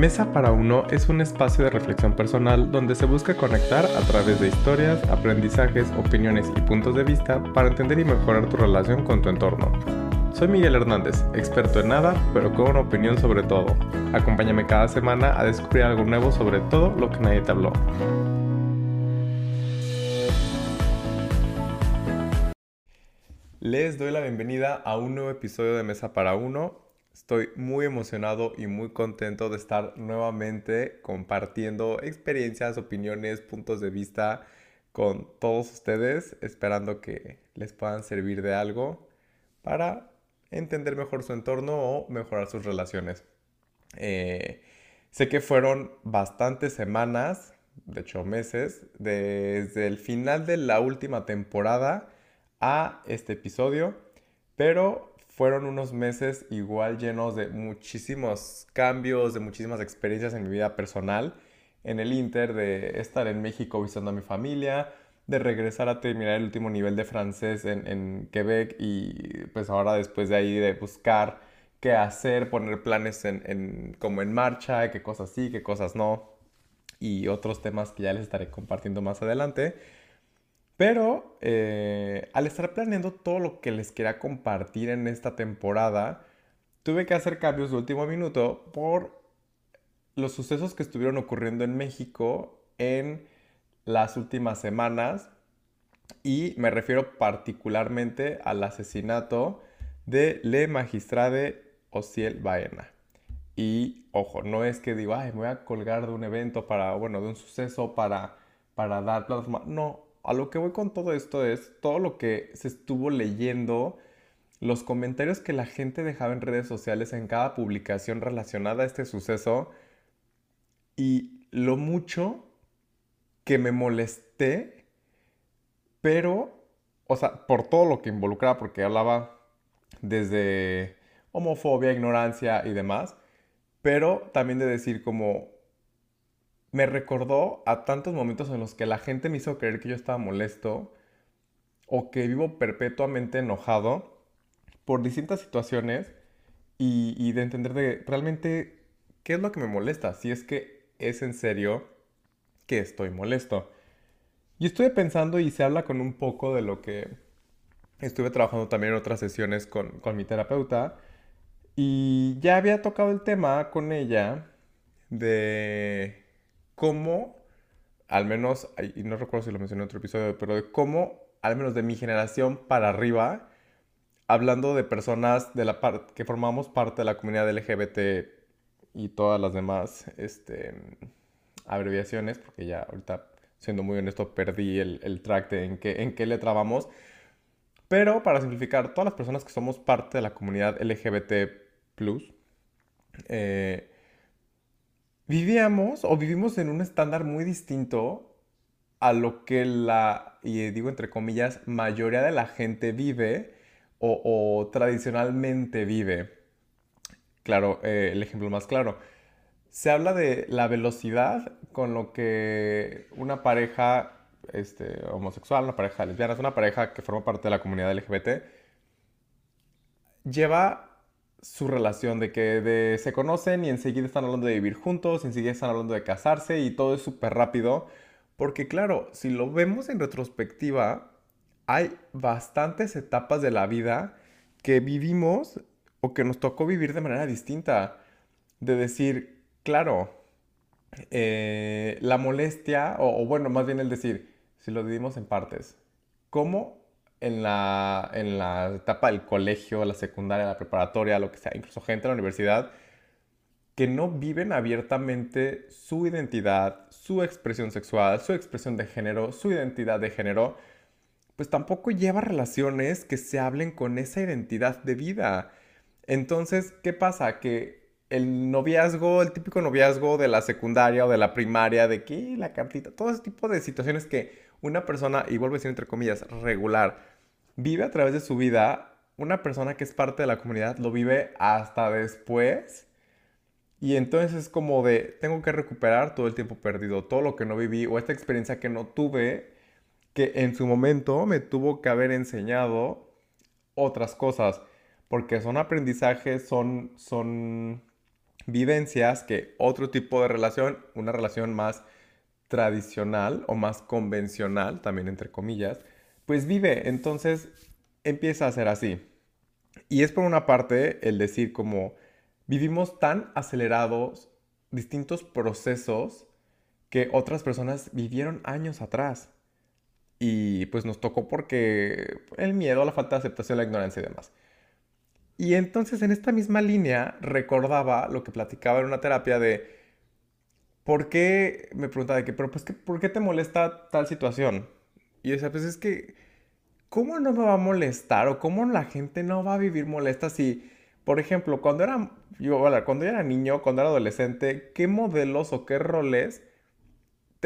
Mesa para Uno es un espacio de reflexión personal donde se busca conectar a través de historias, aprendizajes, opiniones y puntos de vista para entender y mejorar tu relación con tu entorno. Soy Miguel Hernández, experto en nada, pero con una opinión sobre todo. Acompáñame cada semana a descubrir algo nuevo sobre todo lo que nadie te habló. Les doy la bienvenida a un nuevo episodio de Mesa para Uno. Estoy muy emocionado y muy contento de estar nuevamente compartiendo experiencias, opiniones, puntos de vista con todos ustedes, esperando que les puedan servir de algo para entender mejor su entorno o mejorar sus relaciones. Eh, sé que fueron bastantes semanas, de hecho meses, desde el final de la última temporada a este episodio, pero fueron unos meses igual llenos de muchísimos cambios, de muchísimas experiencias en mi vida personal, en el Inter, de estar en México visitando a mi familia, de regresar a terminar el último nivel de francés en, Quebec y pues ahora después de ahí de buscar qué hacer, poner planes en, como en marcha, qué cosas sí, qué cosas no y otros temas que ya les estaré compartiendo más adelante. Pero eh, al estar planeando todo lo que les quería compartir en esta temporada, tuve que hacer cambios de último minuto por los sucesos que estuvieron ocurriendo en México en las últimas semanas. Y me refiero particularmente al asesinato de Le Magistrade Ociel Baena. Y ojo, no es que digo, ay, me voy a colgar de un evento para, bueno, de un suceso para, para dar plasma. No, a lo que voy con todo esto es todo lo que se estuvo leyendo, los comentarios que la gente dejaba en redes sociales en cada publicación relacionada a este suceso y lo mucho que me molesté, pero, o sea, por todo lo que involucraba, porque hablaba desde homofobia, ignorancia y demás, pero también de decir como, me recordó a tantos momentos en los que la gente me hizo creer que yo estaba molesto o que vivo perpetuamente enojado por distintas situaciones y, de entender de realmente qué es lo que me molesta, si es que es en serio que estoy molesto. Y estuve pensando y se habla con un poco de lo que estuve trabajando también en otras sesiones con, con mi terapeuta y ya había tocado el tema con ella de cómo, al menos, y no recuerdo si lo mencioné en otro episodio, pero de cómo, al menos de mi generación para arriba, hablando de personas de la que formamos parte de la comunidad LGBT y todas las demás este, abreviaciones, porque ya ahorita, siendo muy honesto, perdí el, track de en qué, en qué letra vamos. Pero para simplificar, todas las personas que somos parte de la comunidad LGBT, eh, vivíamos o vivimos en un estándar muy distinto a lo que la, y digo entre comillas, mayoría de la gente vive o, tradicionalmente vive. Claro, eh, el ejemplo más claro. Se habla de la velocidad con lo que una pareja este, homosexual, una pareja lesbiana, es una pareja que forma parte de la comunidad LGBT, lleva su relación, de que se conocen y enseguida están hablando de vivir juntos, enseguida están hablando de casarse y todo es súper rápido. Porque claro, si lo vemos en retrospectiva, hay bastantes etapas de la vida que vivimos o que nos tocó vivir de manera distinta. De decir, claro, eh, la molestia, o, bueno, más bien el decir, si lo dividimos en partes, ¿cómo en la, en la etapa del colegio, la secundaria, la preparatoria, lo que sea, incluso gente en la universidad, que no viven abiertamente su identidad, su expresión sexual, su expresión de género, su identidad de género, pues tampoco lleva relaciones que se hablen con esa identidad de vida. Entonces, ¿qué pasa? Que el noviazgo, el típico noviazgo de la secundaria o de la primaria, de que la cartita, todo ese tipo de situaciones que una persona, y vuelvo a decir entre comillas, regular, vive a través de su vida, una persona que es parte de la comunidad lo vive hasta después. Y entonces es como de, tengo que recuperar todo el tiempo perdido, todo lo que no viví o esta experiencia que no tuve, que en su momento me tuvo que haber enseñado otras cosas, porque son aprendizajes, son, son vivencias que otro tipo de relación, una relación más tradicional o más convencional, también entre comillas, pues vive. Entonces empieza a ser así. Y es por una parte el decir como vivimos tan acelerados distintos procesos que otras personas vivieron años atrás. Y pues nos tocó porque el miedo, la falta de aceptación, la ignorancia y demás. Y entonces en esta misma línea recordaba lo que platicaba en una terapia de por qué, me preguntaba de que, pero pues, ¿por qué te molesta tal situación? Y decía, pues es que, ¿cómo no me va a molestar? O cómo la gente no va a vivir molesta si, por ejemplo, cuando era, yo, cuando yo era niño, cuando era adolescente, ¿qué modelos o qué roles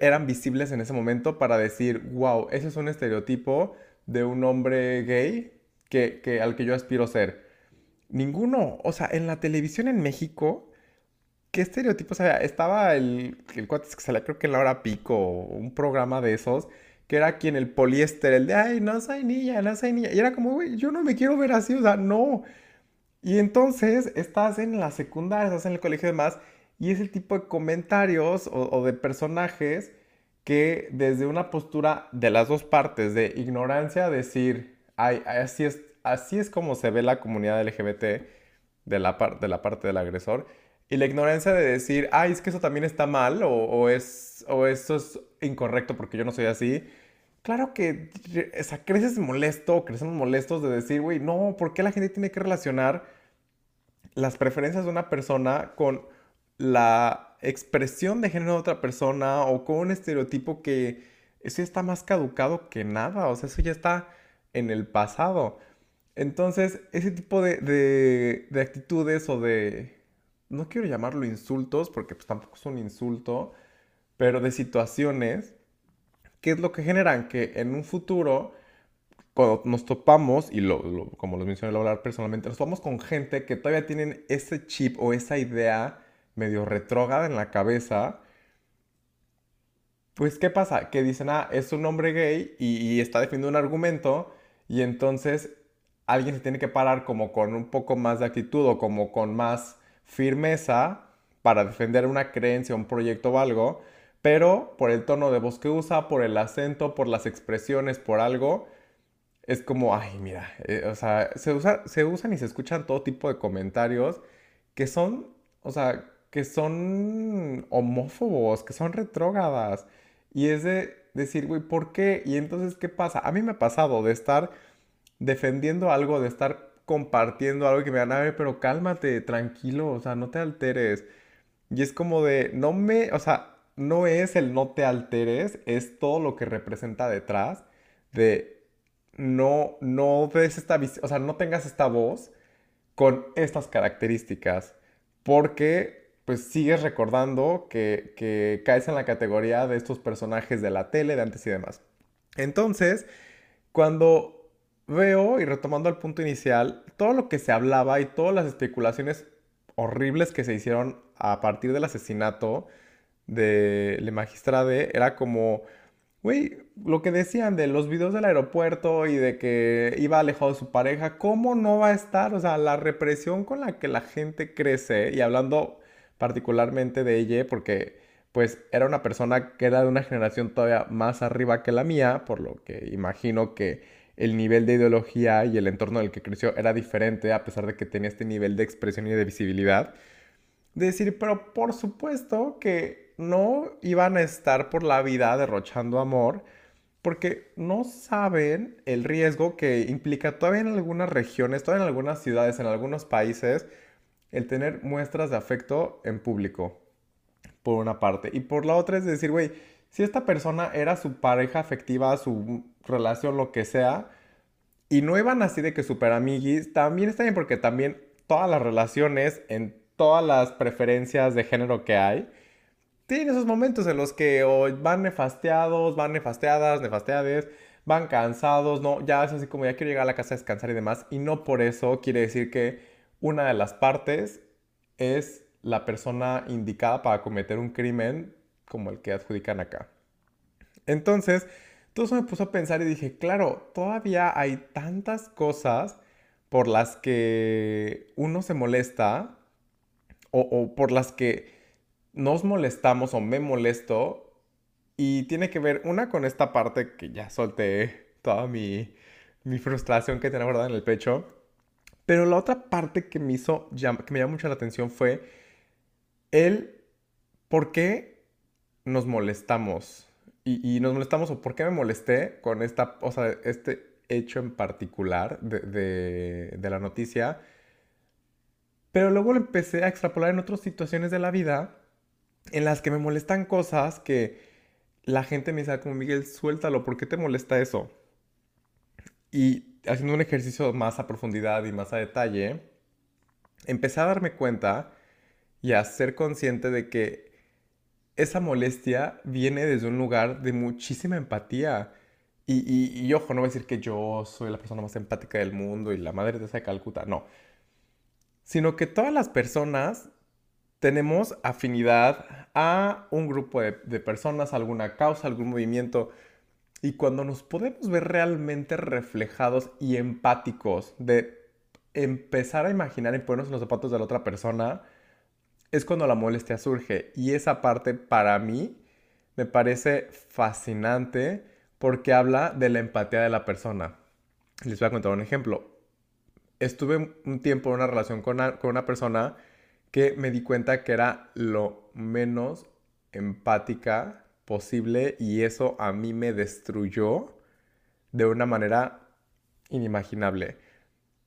eran visibles en ese momento para decir, wow, ese es un estereotipo de un hombre gay que, que, al que yo aspiro ser. Ninguno, o sea, en la televisión en México, ¿qué estereotipos había? Estaba el, el cuate que salía creo que en la hora pico, un programa de esos, que era quien el poliéster, el de, ay, no soy niña, no soy niña. Y era como, güey, yo no me quiero ver así, o sea, no. Y entonces estás en la secundaria, estás en el colegio y demás, y es el tipo de comentarios o, de personajes que desde una postura de las dos partes, de ignorancia, decir, ay, así es, así es como se ve la comunidad LGBT de la, de la parte del agresor, y la ignorancia de decir, ay, es que eso también está mal, o, es, o eso es incorrecto porque yo no soy así. Claro que, o sea, creces molesto, crecemos molestos de decir, güey, no, ¿por qué la gente tiene que relacionar las preferencias de una persona con la expresión de género de otra persona o con un estereotipo que eso ya está más caducado que nada, o sea, eso ya está en el pasado. Entonces, ese tipo de, actitudes o de, no quiero llamarlo insultos, porque pues tampoco es un insulto, pero de situaciones, ¿qué es lo que generan? Que en un futuro, cuando nos topamos, y lo, como lo mencioné al hablar personalmente, nos topamos con gente que todavía tienen ese chip o esa idea medio retrógrada en la cabeza, pues ¿qué pasa? Que dicen, ah, es un hombre gay y, está defendiendo un argumento y entonces alguien se tiene que parar como con un poco más de actitud o como con más firmeza para defender una creencia, un proyecto o algo, pero por el tono de voz que usa, por el acento, por las expresiones, por algo, es como, ay, mira, eh, o sea, se, usa, se usan y se escuchan todo tipo de comentarios que son, o sea, que son homófobos, que son retrógradas. Y es de decir, güey, ¿por qué? Y entonces, ¿qué pasa? A mí me ha pasado de estar defendiendo algo, de estar compartiendo algo que me dan, a ver, pero cálmate, tranquilo, o sea, no te alteres. Y es como de, no me, o sea, no es el no te alteres, es todo lo que representa detrás de no, no ves esta, o sea, no tengas esta voz con estas características. Porque pues sigues recordando que, caes en la categoría de estos personajes de la tele, de antes y demás. Entonces, cuando veo, y retomando el punto inicial, todo lo que se hablaba y todas las especulaciones horribles que se hicieron a partir del asesinato de Le Magistrade, era como, güey, lo que decían de los videos del aeropuerto y de que iba alejado de su pareja, ¿cómo no va a estar? O sea, la represión con la que la gente crece, y hablando particularmente de ella porque pues era una persona que era de una generación todavía más arriba que la mía, por lo que imagino que el nivel de ideología y el entorno en el que creció era diferente a pesar de que tenía este nivel de expresión y de visibilidad. De decir, pero por supuesto que no iban a estar por la vida derrochando amor porque no saben el riesgo que implica todavía en algunas regiones, todavía en algunas ciudades, en algunos países, el tener muestras de afecto en público, por una parte. Y por la otra es decir, güey, si esta persona era su pareja afectiva, su relación, lo que sea, y no iban así de que super amiguis, también está bien porque también todas las relaciones, en todas las preferencias de género que hay, tienen esos momentos en los que van nefasteados, van nefasteadas, nefasteades, van cansados, no, ya es así como ya quiero llegar a la casa a descansar y demás, y no por eso quiere decir que una de las partes es la persona indicada para cometer un crimen como el que adjudican acá. Entonces, todo eso me puso a pensar y dije, claro, todavía hay tantas cosas por las que uno se molesta o, por las que nos molestamos o me molesto. Y tiene que ver una con esta parte que ya solté toda mi, mi frustración que tenía guardada en el pecho. Pero la otra parte que me hizo, que me llamó mucho la atención fue el por qué nos molestamos. Y, nos molestamos o por qué me molesté con esta, o sea, este hecho en particular de, de la noticia pero luego lo empecé a extrapolar en otras situaciones de la vida en las que me molestan cosas que la gente me dice ah, como Miguel, suéltalo, ¿por qué te molesta eso? Y haciendo un ejercicio más a profundidad y más a detalle, empecé a darme cuenta y a ser consciente de que esa molestia viene desde un lugar de muchísima empatía. Y, y, ojo, no voy a decir que yo soy la persona más empática del mundo y la madre de esa Calcuta, no sino que todas las personas tenemos afinidad a un grupo de, personas, alguna causa, algún movimiento. Y cuando nos podemos ver realmente reflejados y empáticos de empezar a imaginar y ponernos en los zapatos de la otra persona, es cuando la molestia surge. Y esa parte para mí me parece fascinante porque habla de la empatía de la persona. Les voy a contar un ejemplo estuve un tiempo en una relación con una, persona que me di cuenta que era lo menos empática posible y eso a mí me destruyó de una manera inimaginable.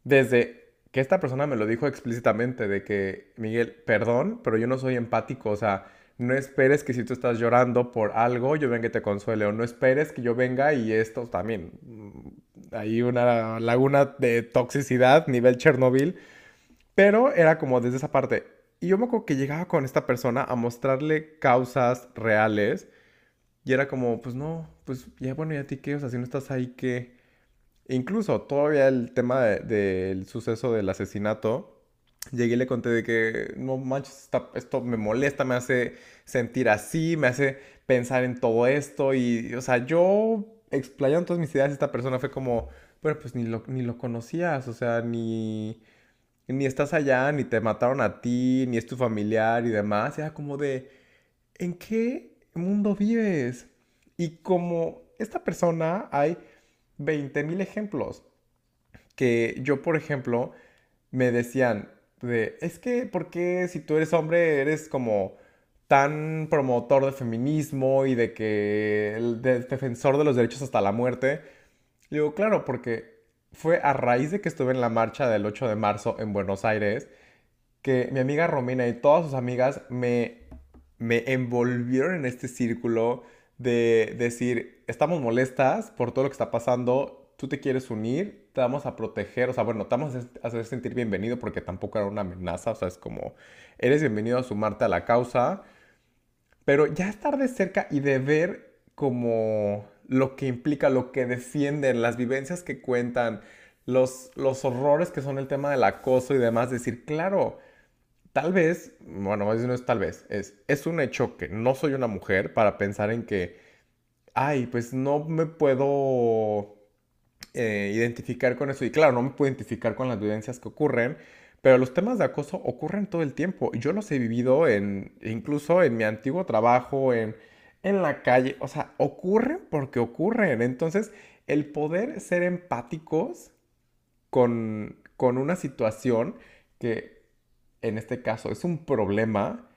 Desde que esta persona me lo dijo explícitamente de que, Miguel, perdón, pero yo no soy empático, o sea, no esperes que si tú estás llorando por algo, yo venga y te consuele, o no esperes que yo venga y esto también hay una laguna de toxicidad, nivel Chernobyl, pero era como desde esa parte. Y yo me acuerdo que llegaba con esta persona a mostrarle causas reales y era como, pues no, pues ya bueno, ya a ti qué, o sea, si no estás ahí, ¿qué? Incluso todavía el tema del suceso del asesinato, llegué y le conté de que, no manches, esto me molesta, me hace sentir así, me hace pensar en todo esto y, o sea, yo explayando todas mis ideas, esta persona fue como, bueno, pues ni lo, ni lo conocías, o sea, ni, ni estás allá, ni te mataron a ti, ni es tu familiar y demás. Era como de, ¿en qué mundo vives? Y como esta persona hay 20.000 ejemplos que yo, por ejemplo, me decían de, es que, ¿por qué si tú eres hombre eres como tan promotor de feminismo y de que el defensor de los derechos hasta la muerte. Le digo, claro, porque fue a raíz de que estuve en la marcha del 8 de marzo en Buenos Aires que mi amiga Romina y todas sus amigas me, me envolvieron en este círculo de decir, estamos molestas por todo lo que está pasando, tú te quieres unir, te vamos a proteger, o sea, bueno, te vamos a hacer sentir bienvenido porque tampoco era una amenaza, o sea, es como, eres bienvenido a sumarte a la causa pero ya estar de cerca y de ver como lo que implica, lo que defienden, las vivencias que cuentan, los, los horrores que son el tema del acoso y demás, decir, claro, tal vez, bueno, más no es tal vez, es, es un hecho que no soy una mujer para pensar en que, ay, pues no me puedo eh, identificar con eso. Y claro, no me puedo identificar con las vivencias que ocurren, pero los temas de acoso ocurren todo el tiempo. Yo los he vivido en, incluso en mi antiguo trabajo, en, en la calle. O sea, ocurren porque ocurren. Entonces, el poder ser empáticos con, con una situación que en este caso es un problema,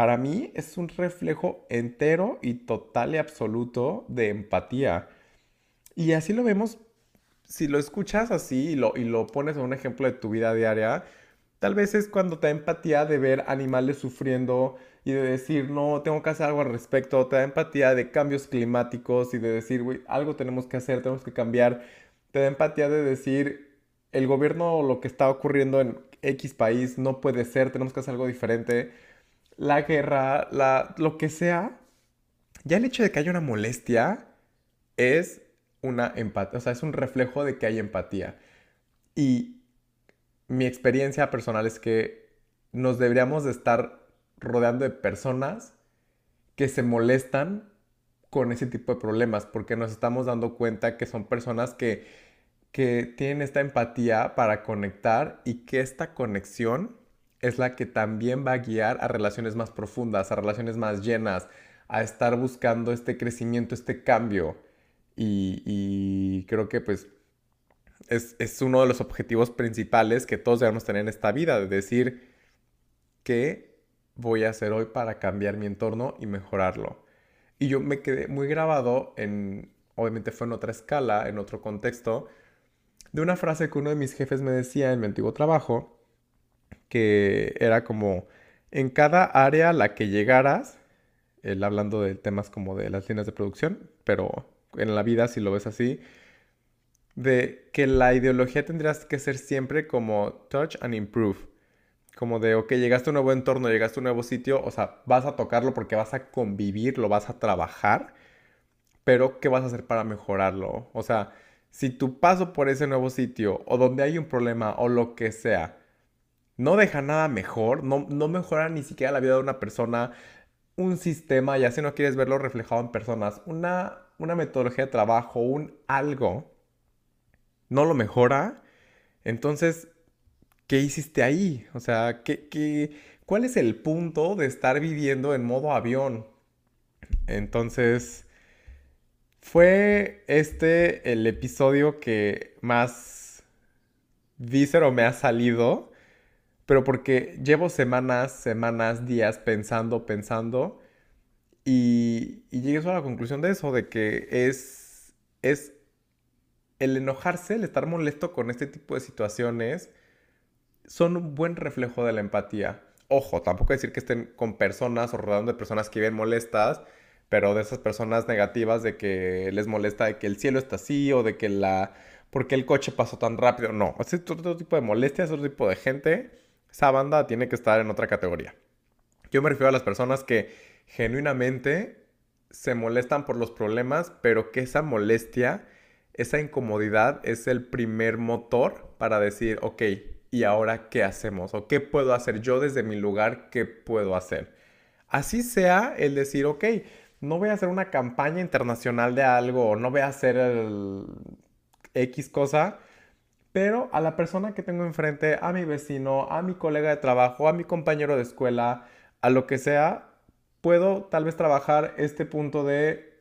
para mí es un reflejo entero y total y absoluto de empatía. Y así lo vemos, si lo escuchas así y lo, y lo pones en un ejemplo de tu vida diaria, Tal vez es cuando te da empatía de ver animales sufriendo y de decir, no, tengo que hacer algo al respecto. Te da empatía de cambios climáticos y de decir, güey, algo tenemos que hacer, tenemos que cambiar. Te da empatía de decir, el gobierno, lo que está ocurriendo en X país no puede ser, tenemos que hacer algo diferente. La guerra, la, lo que sea. Ya el hecho de que haya una molestia es una empatía, o sea, es un reflejo de que hay empatía. Y mi experiencia personal es que nos deberíamos de estar rodeando de personas que se molestan con ese tipo de problemas, porque nos estamos dando cuenta que son personas que, que tienen esta empatía para conectar y que esta conexión es la que también va a guiar a relaciones más profundas, a relaciones más llenas, a estar buscando este crecimiento, este cambio. Y, creo que pues es, es, uno de los objetivos principales que todos debemos tener en esta vida, de decir qué voy a hacer hoy para cambiar mi entorno y mejorarlo. Y yo me quedé muy grabado en, obviamente fue en otra escala, en otro contexto, de una frase que uno de mis jefes me decía en mi antiguo trabajo, que era como, en cada área a la que llegaras, él hablando de temas como de las líneas de producción, pero en la vida si lo ves así, de que la ideología tendrías que ser siempre como touch and improve. Como de, ok, llegaste a un nuevo entorno, llegaste a un nuevo sitio, o sea, vas a tocarlo porque vas a convivir, lo vas a trabajar, pero ¿qué vas a hacer para mejorarlo? O sea, si tu paso por ese nuevo sitio o donde hay un problema o lo que sea, no deja nada mejor, no, no mejora ni siquiera la vida de una persona, un sistema, ya si no quieres verlo reflejado en personas, una, una metodología de trabajo, un algo, no lo mejora, entonces, ¿qué hiciste ahí? O sea, ¿qué, qué, cuál es el punto de estar viviendo en modo avión? Entonces, fue este el episodio que más víscero me ha salido pero porque llevo semanas, semanas, días pensando, pensando, y, llegué a la conclusión de eso, de que es, es el enojarse, el estar molesto con este tipo de situaciones, son un buen reflejo de la empatía. Ojo, tampoco decir que estén con personas o rodeando de personas que viven molestas, pero de esas personas negativas de que les molesta de que el cielo está así o de que la... porque el coche pasó tan rápido. No, es otro tipo de molestias, otro tipo de gente esa banda tiene que estar en otra categoría. Yo me refiero a las personas que genuinamente se molestan por los problemas, pero que esa molestia, esa incomodidad es el primer motor para decir, ok, ¿y ahora qué hacemos? ¿O qué puedo hacer yo desde mi lugar? ¿Qué puedo hacer? Así sea el decir, ok, no voy a hacer una campaña internacional de algo, o no voy a hacer el X cosa, pero a la persona que tengo enfrente, a mi vecino, a mi colega de trabajo, a mi compañero de escuela, a lo que sea, puedo tal vez trabajar este punto de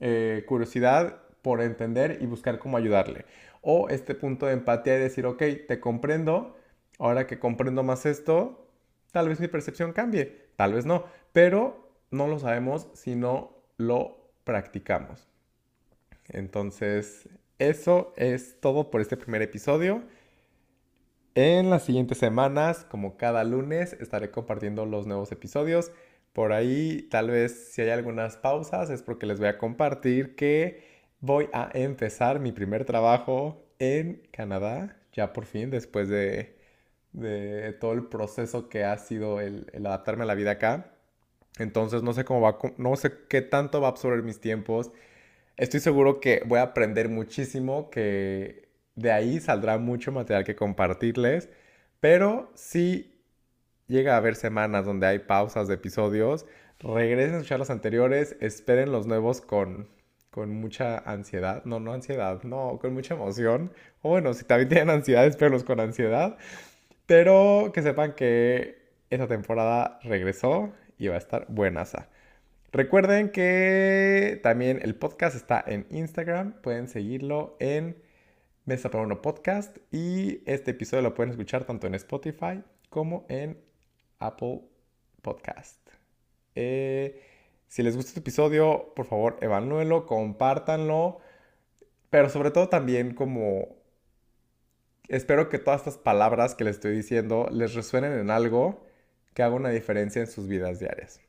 eh, curiosidad por entender y buscar cómo ayudarle. O este punto de empatía y decir, ok, te comprendo, ahora que comprendo más esto, tal vez mi percepción cambie, tal vez no, pero no lo sabemos si no lo practicamos. Entonces, eso es todo por este primer episodio. En las siguientes semanas, como cada lunes, estaré compartiendo los nuevos episodios. Por ahí, tal vez si hay algunas pausas, es porque les voy a compartir que voy a empezar mi primer trabajo en Canadá, ya por fin, después de, todo el proceso que ha sido el, el, adaptarme a la vida acá. Entonces, no sé cómo va, no sé qué tanto va a absorber mis tiempos Estoy seguro que voy a aprender muchísimo, que de ahí saldrá mucho material que compartirles, pero si llega a haber semanas donde hay pausas de episodios, regresen a escuchar los anteriores, esperen los nuevos con, con mucha ansiedad, no, no ansiedad, no, con mucha emoción, o bueno, si también tienen ansiedad, espérenlos con ansiedad, pero que sepan que esta temporada regresó y va a estar buenaza. Recuerden que también el podcast está en Instagram. Pueden seguirlo en Mesa para Uno Podcast. Y este episodio lo pueden escuchar tanto en Spotify como en Apple Podcast. Eh, si les gusta este episodio, por favor, evalúenlo, compártanlo. Pero sobre todo también como espero que todas estas palabras que les estoy diciendo les resuenen en algo que haga una diferencia en sus vidas diarias.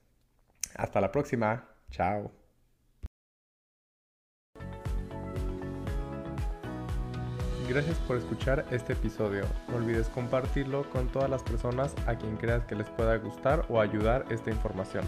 Hasta la próxima. Chao. Gracias por escuchar este episodio. No olvides compartirlo con todas las personas a quien creas que les pueda gustar o ayudar esta información.